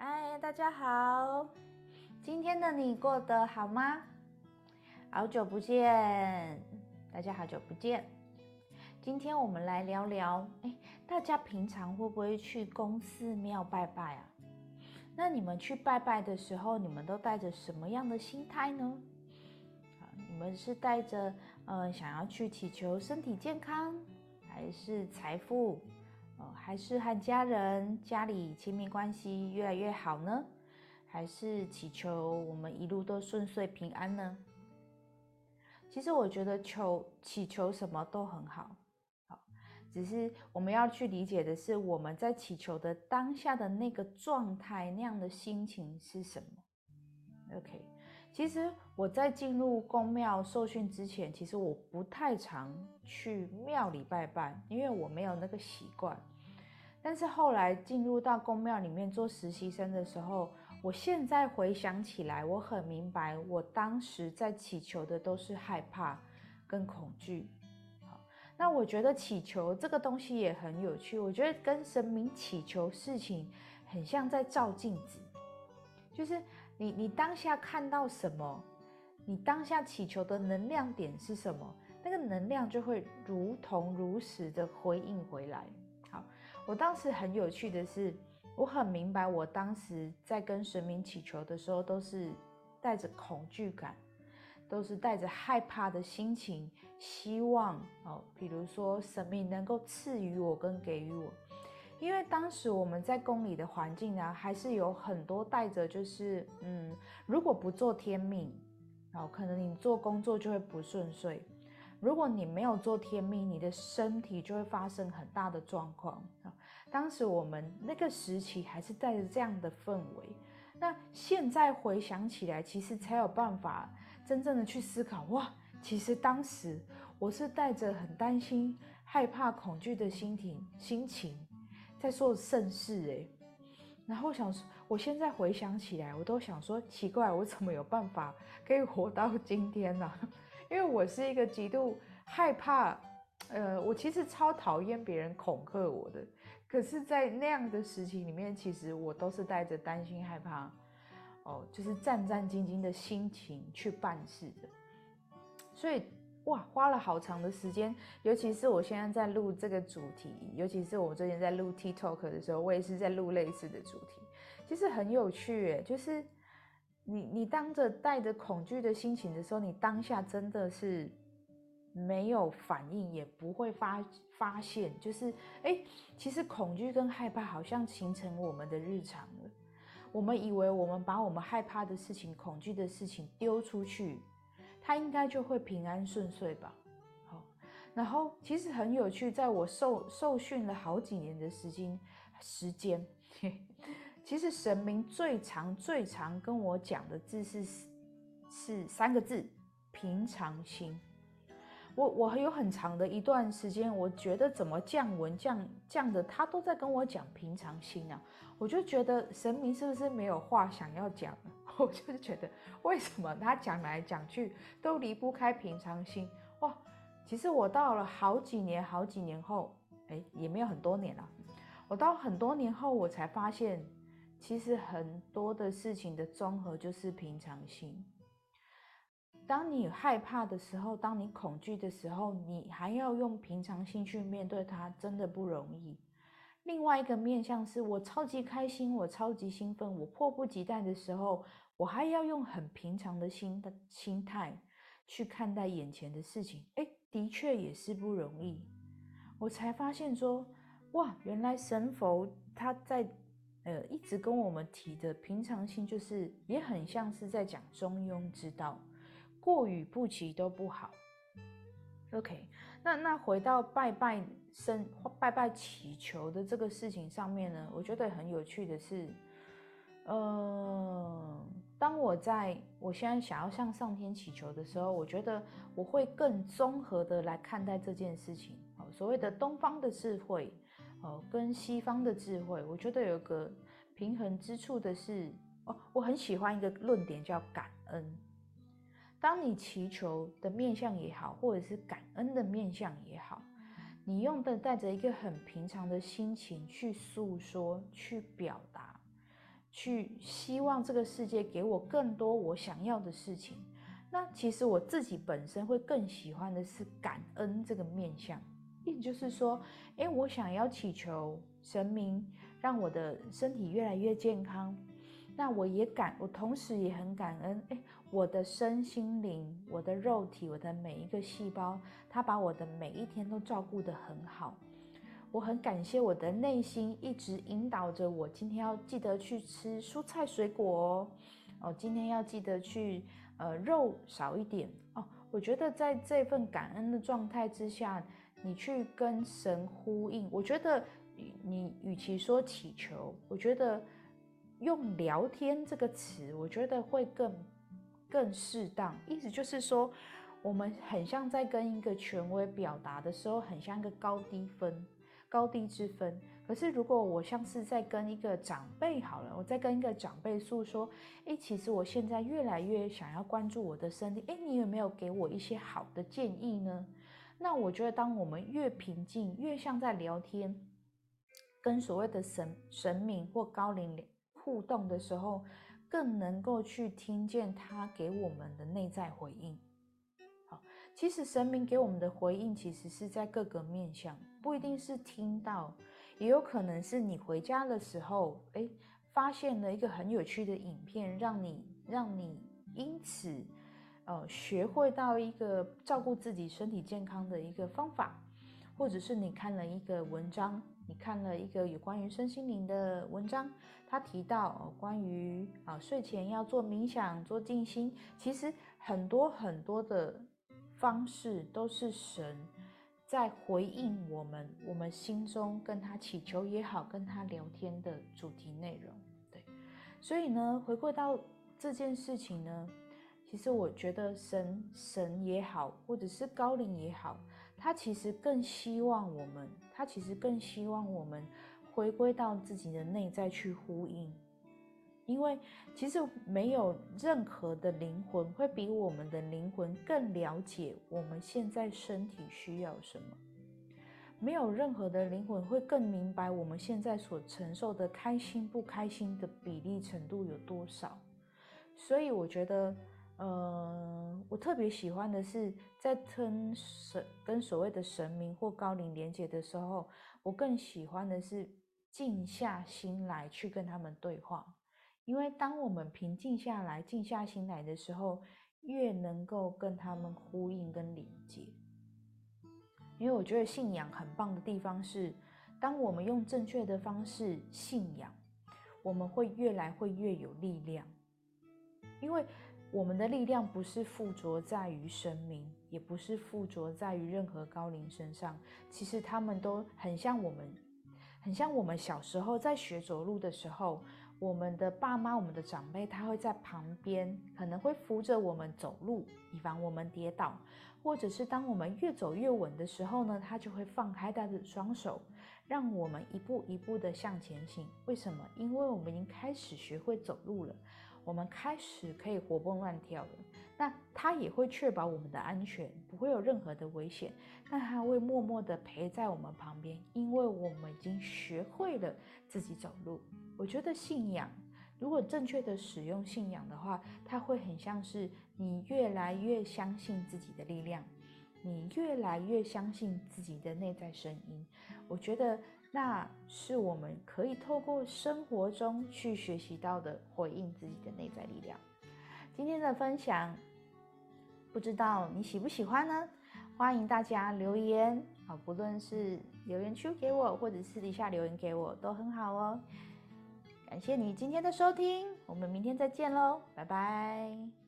嗨，大家好，今天的你过得好吗？好久不见，大家好久不见。今天我们来聊聊，哎，大家平常会不会去公寺庙拜拜啊？那你们去拜拜的时候，你们都带着什么样的心态呢？啊，你们是带着呃想要去祈求身体健康，还是财富？哦，还是和家人、家里亲密关系越来越好呢？还是祈求我们一路都顺遂平安呢？其实我觉得求祈求什么都很好，好，只是我们要去理解的是我们在祈求的当下的那个状态，那样的心情是什么？OK，其实我在进入宫庙受训之前，其实我不太常去庙里拜拜，因为我没有那个习惯。但是后来进入到宫庙里面做实习生的时候，我现在回想起来，我很明白，我当时在祈求的都是害怕跟恐惧。好，那我觉得祈求这个东西也很有趣，我觉得跟神明祈求事情很像在照镜子，就是你你当下看到什么，你当下祈求的能量点是什么，那个能量就会如同如实的回应回来。好我当时很有趣的是，我很明白，我当时在跟神明祈求的时候，都是带着恐惧感，都是带着害怕的心情，希望哦，比如说神明能够赐予我跟给予我，因为当时我们在宫里的环境呢，还是有很多带着就是嗯，如果不做天命，哦，可能你做工作就会不顺遂。如果你没有做天命，你的身体就会发生很大的状况。当时我们那个时期还是带着这样的氛围，那现在回想起来，其实才有办法真正的去思考哇，其实当时我是带着很担心、害怕、恐惧的心情心情在做盛世哎。然后想说，我现在回想起来，我都想说奇怪，我怎么有办法可以活到今天呢？因为我是一个极度害怕，呃，我其实超讨厌别人恐吓我的。可是，在那样的时期里面，其实我都是带着担心、害怕，哦，就是战战兢兢的心情去办事的。所以，哇，花了好长的时间。尤其是我现在在录这个主题，尤其是我最近在录 TikTok 的时候，我也是在录类似的主题。其实很有趣，就是。你你当着带着恐惧的心情的时候，你当下真的是没有反应，也不会发发现，就是哎，其实恐惧跟害怕好像形成我们的日常了。我们以为我们把我们害怕的事情、恐惧的事情丢出去，他应该就会平安顺遂吧？好，然后其实很有趣，在我受受训了好几年的时间时间。其实神明最常、最常跟我讲的字是是三个字：平常心。我我有很长的一段时间，我觉得怎么降文降降的，他都在跟我讲平常心啊。我就觉得神明是不是没有话想要讲？我就是觉得为什么他讲来讲去都离不开平常心？哇！其实我到了好几年、好几年后，哎，也没有很多年了。我到很多年后，我才发现。其实很多的事情的综合就是平常心。当你害怕的时候，当你恐惧的时候，你还要用平常心去面对它，真的不容易。另外一个面向是我超级开心，我超级兴奋，我迫不及待的时候，我还要用很平常的心的心态去看待眼前的事情。哎，的确也是不容易。我才发现说，哇，原来神佛他在。呃，一直跟我们提的平常心，就是也很像是在讲中庸之道，过与不及都不好。OK，那那回到拜拜生拜拜祈求的这个事情上面呢，我觉得很有趣的是，呃，当我在我现在想要向上天祈求的时候，我觉得我会更综合的来看待这件事情。所谓的东方的智慧。哦，跟西方的智慧，我觉得有个平衡之处的是，哦，我很喜欢一个论点叫感恩。当你祈求的面相也好，或者是感恩的面相也好，你用的带着一个很平常的心情去诉说、去表达、去希望这个世界给我更多我想要的事情。那其实我自己本身会更喜欢的是感恩这个面相，意思就是说，诶，我想要祈求神明让我的身体越来越健康。那我也感，我同时也很感恩，诶，我的身心灵，我的肉体，我的每一个细胞，它把我的每一天都照顾得很好。我很感谢我的内心一直引导着我，今天要记得去吃蔬菜水果哦，哦，今天要记得去。呃，肉少一点哦。我觉得在这份感恩的状态之下，你去跟神呼应，我觉得你与其说祈求，我觉得用聊天这个词，我觉得会更更适当。意思就是说，我们很像在跟一个权威表达的时候，很像一个高低分、高低之分。可是，如果我像是在跟一个长辈好了，我在跟一个长辈诉说，诶，其实我现在越来越想要关注我的身体，诶，你有没有给我一些好的建议呢？那我觉得，当我们越平静，越像在聊天，跟所谓的神神明或高龄互动的时候，更能够去听见他给我们的内在回应。其实神明给我们的回应，其实是在各个面向，不一定是听到。也有可能是你回家的时候，哎，发现了一个很有趣的影片，让你让你因此，呃，学会到一个照顾自己身体健康的一个方法，或者是你看了一个文章，你看了一个有关于身心灵的文章，他提到关于啊睡前要做冥想、做静心，其实很多很多的方式都是神。在回应我们，我们心中跟他祈求也好，跟他聊天的主题内容，对，所以呢，回归到这件事情呢，其实我觉得神神也好，或者是高龄也好，他其实更希望我们，他其实更希望我们回归到自己的内在去呼应。因为其实没有任何的灵魂会比我们的灵魂更了解我们现在身体需要什么，没有任何的灵魂会更明白我们现在所承受的开心不开心的比例程度有多少。所以我觉得，呃，我特别喜欢的是在跟神、跟所谓的神明或高龄连接的时候，我更喜欢的是静下心来去跟他们对话。因为当我们平静下来、静下心来的时候，越能够跟他们呼应跟连接。因为我觉得信仰很棒的地方是，当我们用正确的方式信仰，我们会越来会越有力量。因为我们的力量不是附着在于神明，也不是附着在于任何高龄身上，其实他们都很像我们，很像我们小时候在学走路的时候。我们的爸妈、我们的长辈，他会在旁边，可能会扶着我们走路，以防我们跌倒；或者是当我们越走越稳的时候呢，他就会放开他的双手，让我们一步一步的向前行。为什么？因为我们已经开始学会走路了，我们开始可以活蹦乱跳了。那他也会确保我们的安全，不会有任何的危险。那他会默默的陪在我们旁边，因为我们已经学会了自己走路。我觉得信仰，如果正确的使用信仰的话，它会很像是你越来越相信自己的力量，你越来越相信自己的内在声音。我觉得那是我们可以透过生活中去学习到的，回应自己的内在力量。今天的分享，不知道你喜不喜欢呢？欢迎大家留言啊，不论是留言区给我，或者私底下留言给我，都很好哦。感谢你今天的收听，我们明天再见喽，拜拜。